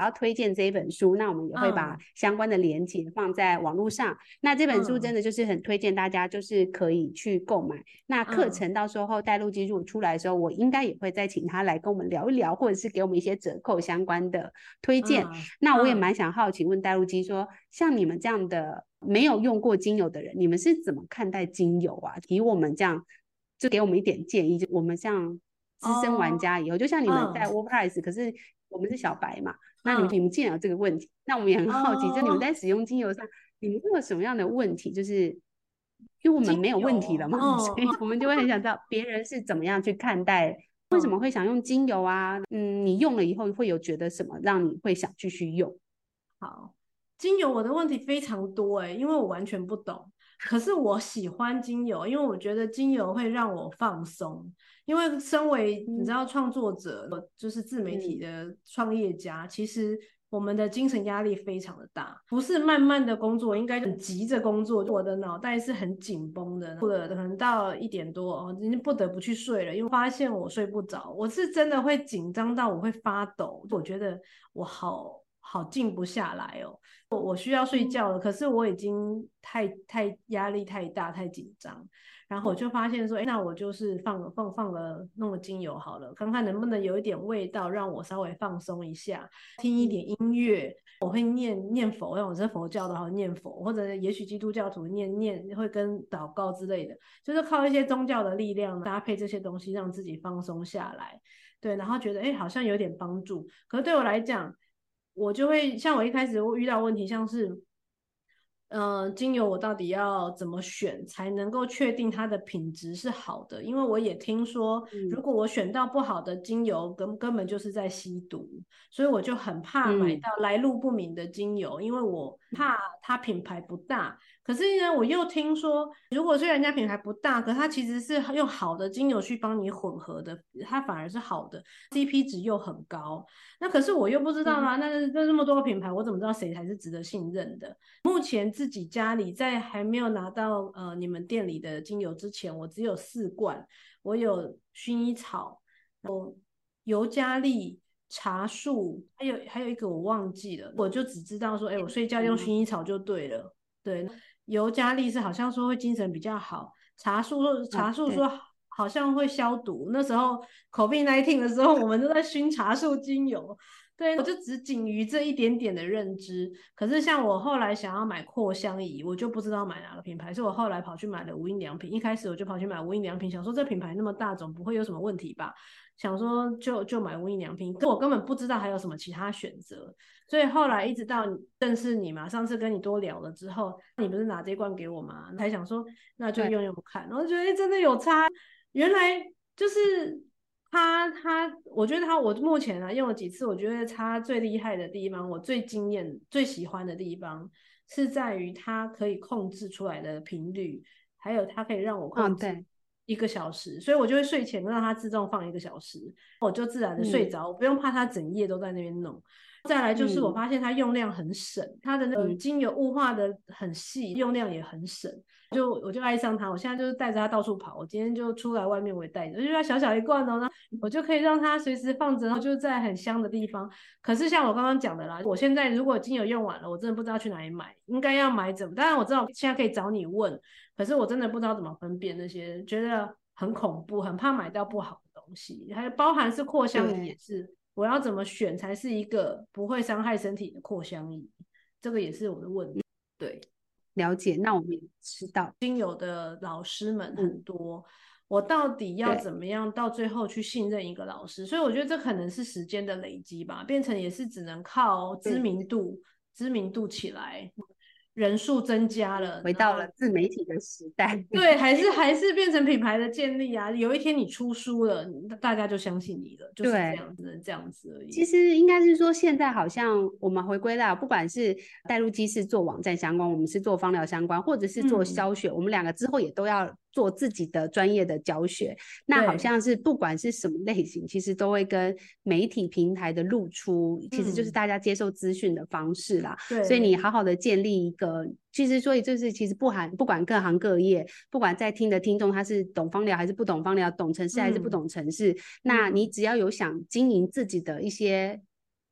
要推荐这一本书，那我们也会把相关的连接放在网络上。嗯、那这本书真的就是很推荐大家，就是可以去购买。嗯、那课程到时候带路鸡如果出来的时候，我应该也会再请他来跟我们聊一聊，或者是给我们一些折扣相关的推荐。嗯、那我也蛮想好奇问带路鸡说，像你们这样的没有用过精油的人，你们是怎么看待精油啊？以我们这样，就给我们一点建议。就我们像资深玩家以后，哦、就像你们在 WordPress，、嗯、可是我们是小白嘛。那你们你们既然有这个问题，那我们也很好奇，就你们在使用精油上，你们会有什么样的问题？就是因为我们没有问题了嘛，所以我们就会很想知道别人是怎么样去看待，为什么会想用精油啊？嗯，你用了以后会有觉得什么让你会想继续用？好，精油我的问题非常多哎，因为我完全不懂。可是我喜欢精油，因为我觉得精油会让我放松。因为身为你知道创作者，嗯、就是自媒体的创业家，嗯、其实我们的精神压力非常的大，不是慢慢的工作，应该很急着工作。我的脑袋是很紧绷的，或者可能到一点多哦，已经不得不去睡了，因为发现我睡不着，我是真的会紧张到我会发抖，我觉得我好好静不下来哦，我我需要睡觉了，可是我已经太太压力太大，太紧张。然后我就发现说，哎，那我就是放放放了弄个精油好了，看看能不能有一点味道，让我稍微放松一下，听一点音乐。我会念念佛，因为我是佛教的，好念佛，或者也许基督教徒念念会跟祷告之类的，就是靠一些宗教的力量搭配这些东西，让自己放松下来。对，然后觉得哎，好像有点帮助。可是对我来讲，我就会像我一开始会遇到问题，像是。嗯、呃，精油我到底要怎么选才能够确定它的品质是好的？因为我也听说，如果我选到不好的精油，根根本就是在吸毒，所以我就很怕买到来路不明的精油，因为我怕它品牌不大。可是呢，我又听说，如果虽然人家品牌不大，可它其实是用好的精油去帮你混合的，它反而是好的，CP 值又很高。那可是我又不知道啦，嗯、那那这么多个品牌，我怎么知道谁才是值得信任的？目前自己家里在还没有拿到呃你们店里的精油之前，我只有四罐，我有薰衣草，有尤加利、茶树，还有还有一个我忘记了，我就只知道说，哎，我睡觉用薰衣草就对了，嗯、对。尤加利是好像说会精神比较好，茶树说茶树说好像会消毒。嗯、那时候 COVID-19 的时候，我们都在熏茶树精油。对，我就只仅于这一点点的认知。可是像我后来想要买扩香仪，我就不知道买哪个品牌，所以我后来跑去买了无印良品。一开始我就跑去买无印良品，想说这品牌那么大，总不会有什么问题吧？想说就就买无印良品，可我根本不知道还有什么其他选择，所以后来一直到认识你嘛，上次跟你多聊了之后，你不是拿这罐给我吗？才想说那就用用看，对然后觉得、欸、真的有差，原来就是它它，我觉得它我目前啊用了几次，我觉得它最厉害的地方，我最惊艳、最喜欢的地方是在于它可以控制出来的频率，还有它可以让我控制。嗯一个小时，所以我就会睡前让它自动放一个小时，我就自然的睡着，嗯、我不用怕它整夜都在那边弄。再来就是我发现它用量很省，嗯、它的那个精油雾化的很细，用量也很省，就我就爱上它。我现在就是带着它到处跑，我今天就出来外面我也带着，就它小小一罐哦，那我就可以让它随时放着，然后就在很香的地方。可是像我刚刚讲的啦，我现在如果精油用完了，我真的不知道去哪里买，应该要买怎么？当然我知道现在可以找你问。可是我真的不知道怎么分辨那些，觉得很恐怖，很怕买到不好的东西。还有包含是扩香仪也是，我要怎么选才是一个不会伤害身体的扩香仪？这个也是我的问题。对，了解。那我们也知道，经有的老师们很多，嗯、我到底要怎么样到最后去信任一个老师？所以我觉得这可能是时间的累积吧，变成也是只能靠知名度，知名度起来。人数增加了，回到了自媒体的时代。对，还是还是变成品牌的建立啊。有一天你出书了，大家就相信你了，就是这样子，这样子而已。其实应该是说，现在好像我们回归到，不管是带入机是做网站相关，我们是做芳疗相关，或者是做消雪，嗯、我们两个之后也都要。做自己的专业的教学，那好像是不管是什么类型，其实都会跟媒体平台的露出，其实就是大家接受资讯的方式啦。对、嗯，所以你好好的建立一个，其实所以就是其实不含不管各行各业，不管在听的听众他是懂方疗还是不懂方疗，懂城市还是不懂城市，嗯、那你只要有想经营自己的一些。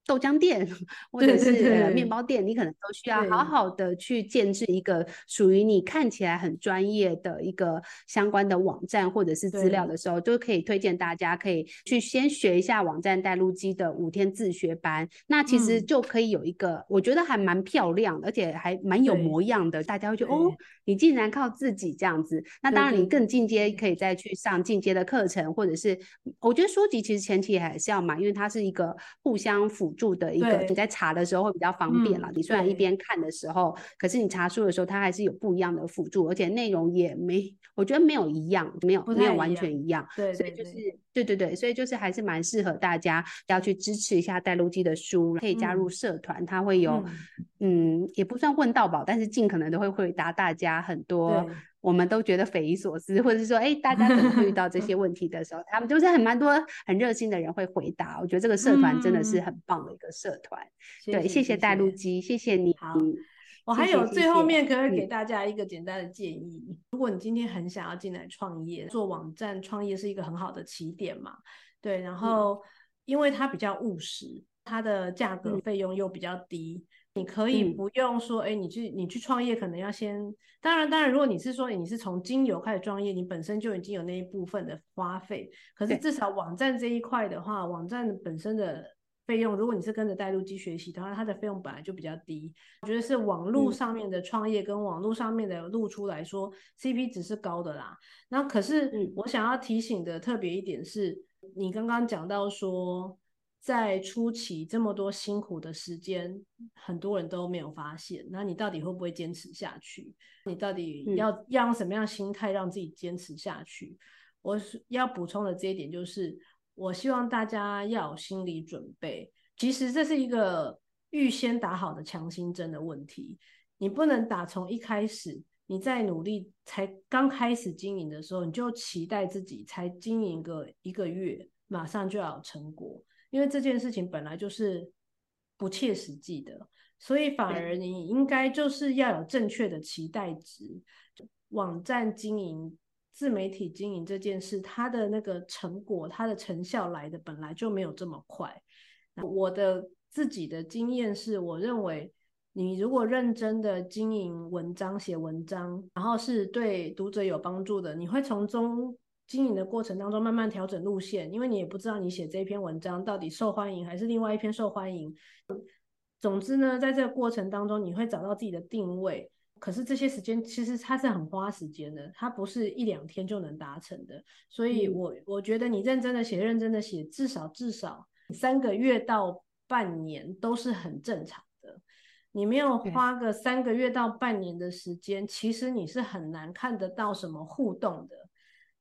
豆浆店或者是呃面包店，你可能都需要好好的去建制一个属于你看起来很专业的一个相关的网站或者是资料的时候，就可以推荐大家可以去先学一下网站带路机的五天自学班。那其实就可以有一个，我觉得还蛮漂亮，而且还蛮有模样的，大家会觉得哦，你竟然靠自己这样子。那当然，你更进阶可以再去上进阶的课程，或者是我觉得书籍其实前期还是要买，因为它是一个互相辅。助的一个，你在查的时候会比较方便了。嗯、你虽然一边看的时候，可是你查书的时候，它还是有不一样的辅助，而且内容也没，我觉得没有一样，没有没有完全一样。对，所以就是对对对，所以就是还是蛮适合大家要去支持一下带路机的书，可以加入社团，它会有嗯，嗯，也不算问到宝，但是尽可能都会回答大家很多。我们都觉得匪夷所思，或者是说，哎，大家可能会遇到这 些问题的时候，他们就是很蛮多很热心的人会回答。我觉得这个社团真的是很棒的一个社团。嗯、对，谢谢带路鸡，谢谢你。好，我还有最后面可以给大家一个简单的建议：嗯、如果你今天很想要进来创业，做网站创业是一个很好的起点嘛。对，然后因为它比较务实，它的价格费用又比较低。嗯你可以不用说，哎、嗯，你去你去创业，可能要先，当然当然，如果你是说你是从精油开始创业，你本身就已经有那一部分的花费，可是至少网站这一块的话，网站本身的费用，如果你是跟着带路机学习的话，它的费用本来就比较低。我觉得是网络上面的创业跟网络上面的露出来说、嗯、，CP 值是高的啦。那可是我想要提醒的特别一点是，你刚刚讲到说。在初期这么多辛苦的时间，很多人都没有发现。那你到底会不会坚持下去？你到底要要用什么样的心态让自己坚持下去？我要补充的这一点就是，我希望大家要有心理准备。其实这是一个预先打好的强心针的问题。你不能打从一开始，你在努力才刚开始经营的时候，你就期待自己才经营个一个月，马上就要有成果。因为这件事情本来就是不切实际的，所以反而你应该就是要有正确的期待值。网站经营、自媒体经营这件事，它的那个成果、它的成效来的本来就没有这么快。我的自己的经验是，我认为你如果认真的经营文章、写文章，然后是对读者有帮助的，你会从中。经营的过程当中，慢慢调整路线，因为你也不知道你写这篇文章到底受欢迎还是另外一篇受欢迎。总之呢，在这个过程当中，你会找到自己的定位。可是这些时间其实它是很花时间的，它不是一两天就能达成的。所以我，我我觉得你认真的写，认真的写，至少至少三个月到半年都是很正常的。你没有花个三个月到半年的时间，其实你是很难看得到什么互动的。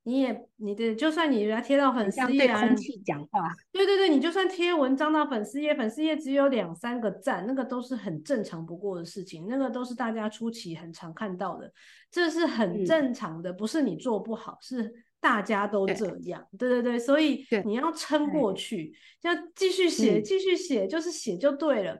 你也你的，就算你来贴到粉丝页啊，对空气讲话，对对对，你就算贴文章到粉丝页，粉丝页只有两三个赞，那个都是很正常不过的事情，那个都是大家初期很常看到的，这是很正常的，嗯、不是你做不好，是大家都这样，对，对对对，所以你要撑过去，要继续写，继续写，就是写就对了。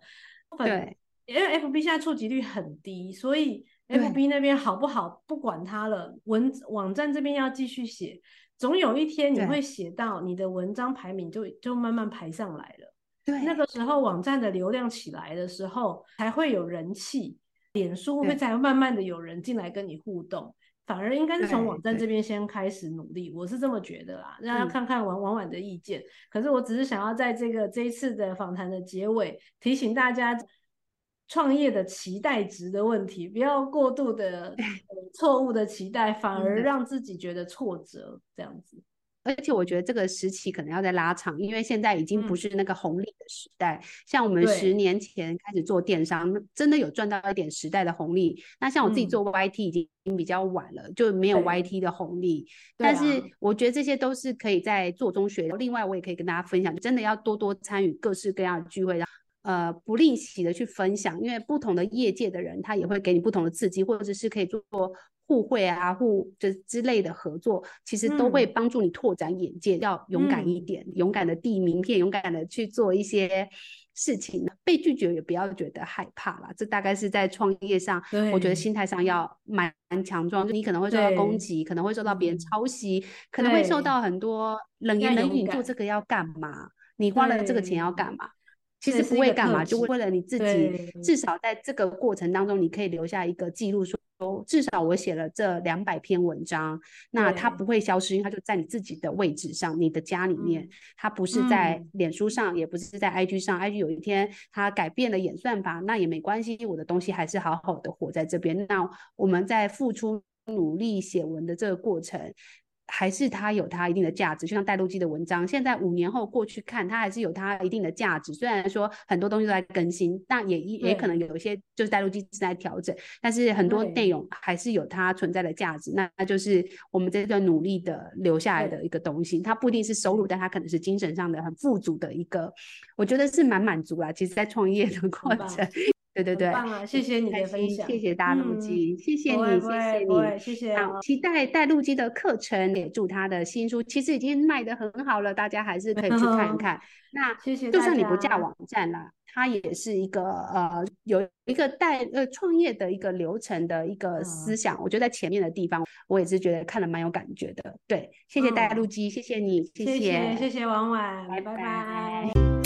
对，因为 FB 现在触及率很低，所以。FB 那边好不好？不管它了。文网站这边要继续写，总有一天你会写到你的文章排名就就慢慢排上来了。对，那个时候网站的流量起来的时候，才会有人气，脸书会才慢慢的有人进来跟你互动。反而应该是从网站这边先开始努力，我是这么觉得啦。让大家看看王婉婉的意见。可是我只是想要在这个这一次的访谈的结尾提醒大家。创业的期待值的问题，不要过度的 错误的期待，反而让自己觉得挫折这样子。而且我觉得这个时期可能要再拉长，因为现在已经不是那个红利的时代。嗯、像我们十年前开始做电商，真的有赚到一点时代的红利。那像我自己做 YT 已经比较晚了，嗯、就没有 YT 的红利。但是我觉得这些都是可以在做中学。另外，我也可以跟大家分享，真的要多多参与各式各样的聚会。呃，不吝惜的去分享，因为不同的业界的人，他也会给你不同的刺激，或者是可以做互惠啊、互就之类的合作，其实都会帮助你拓展眼界。嗯、要勇敢一点，嗯、勇敢的递名片，勇敢的去做一些事情。被拒绝也不要觉得害怕啦，这大概是在创业上，我觉得心态上要蛮强壮。就你可能会受到攻击，可能会受到别人抄袭，可能会受到很多冷言冷语。做这个要干嘛？你花了这个钱要干嘛？其实不会干嘛，就为了你自己，至少在这个过程当中，你可以留下一个记录，说至少我写了这两百篇文章，那它不会消失，因为它就在你自己的位置上，你的家里面，它不是在脸书上，也不是在 IG 上，IG 有一天它改变了演算法，那也没关系，我的东西还是好好的活在这边。那我们在付出努力写文的这个过程。还是它有它一定的价值，就像带路机的文章，现在五年后过去看，它还是有它一定的价值。虽然说很多东西都在更新，但也也可能有一些就是带路机正在调整，但是很多内容还是有它存在的价值。那那就是我们这段努力的留下来的一个东西，它不一定是收入，但它可能是精神上的很富足的一个，我觉得是蛮满足啦。其实，在创业的过程。对对对，棒啊！谢谢你的分享，谢谢大陆基，嗯、谢谢你，谢谢你，谢谢。好，期待带路基的课程，也祝他的新书，其实已经卖的很好了，大家还是可以去看一 看。那谢谢，就算你不架网站啦，它也是一个呃，有一个带呃创业的一个流程的一个思想，嗯、我觉得在前面的地方，我也是觉得看了蛮有感觉的。对，谢谢带路鸡，谢谢你，谢谢，谢谢，谢谢婉婉，拜拜。拜拜。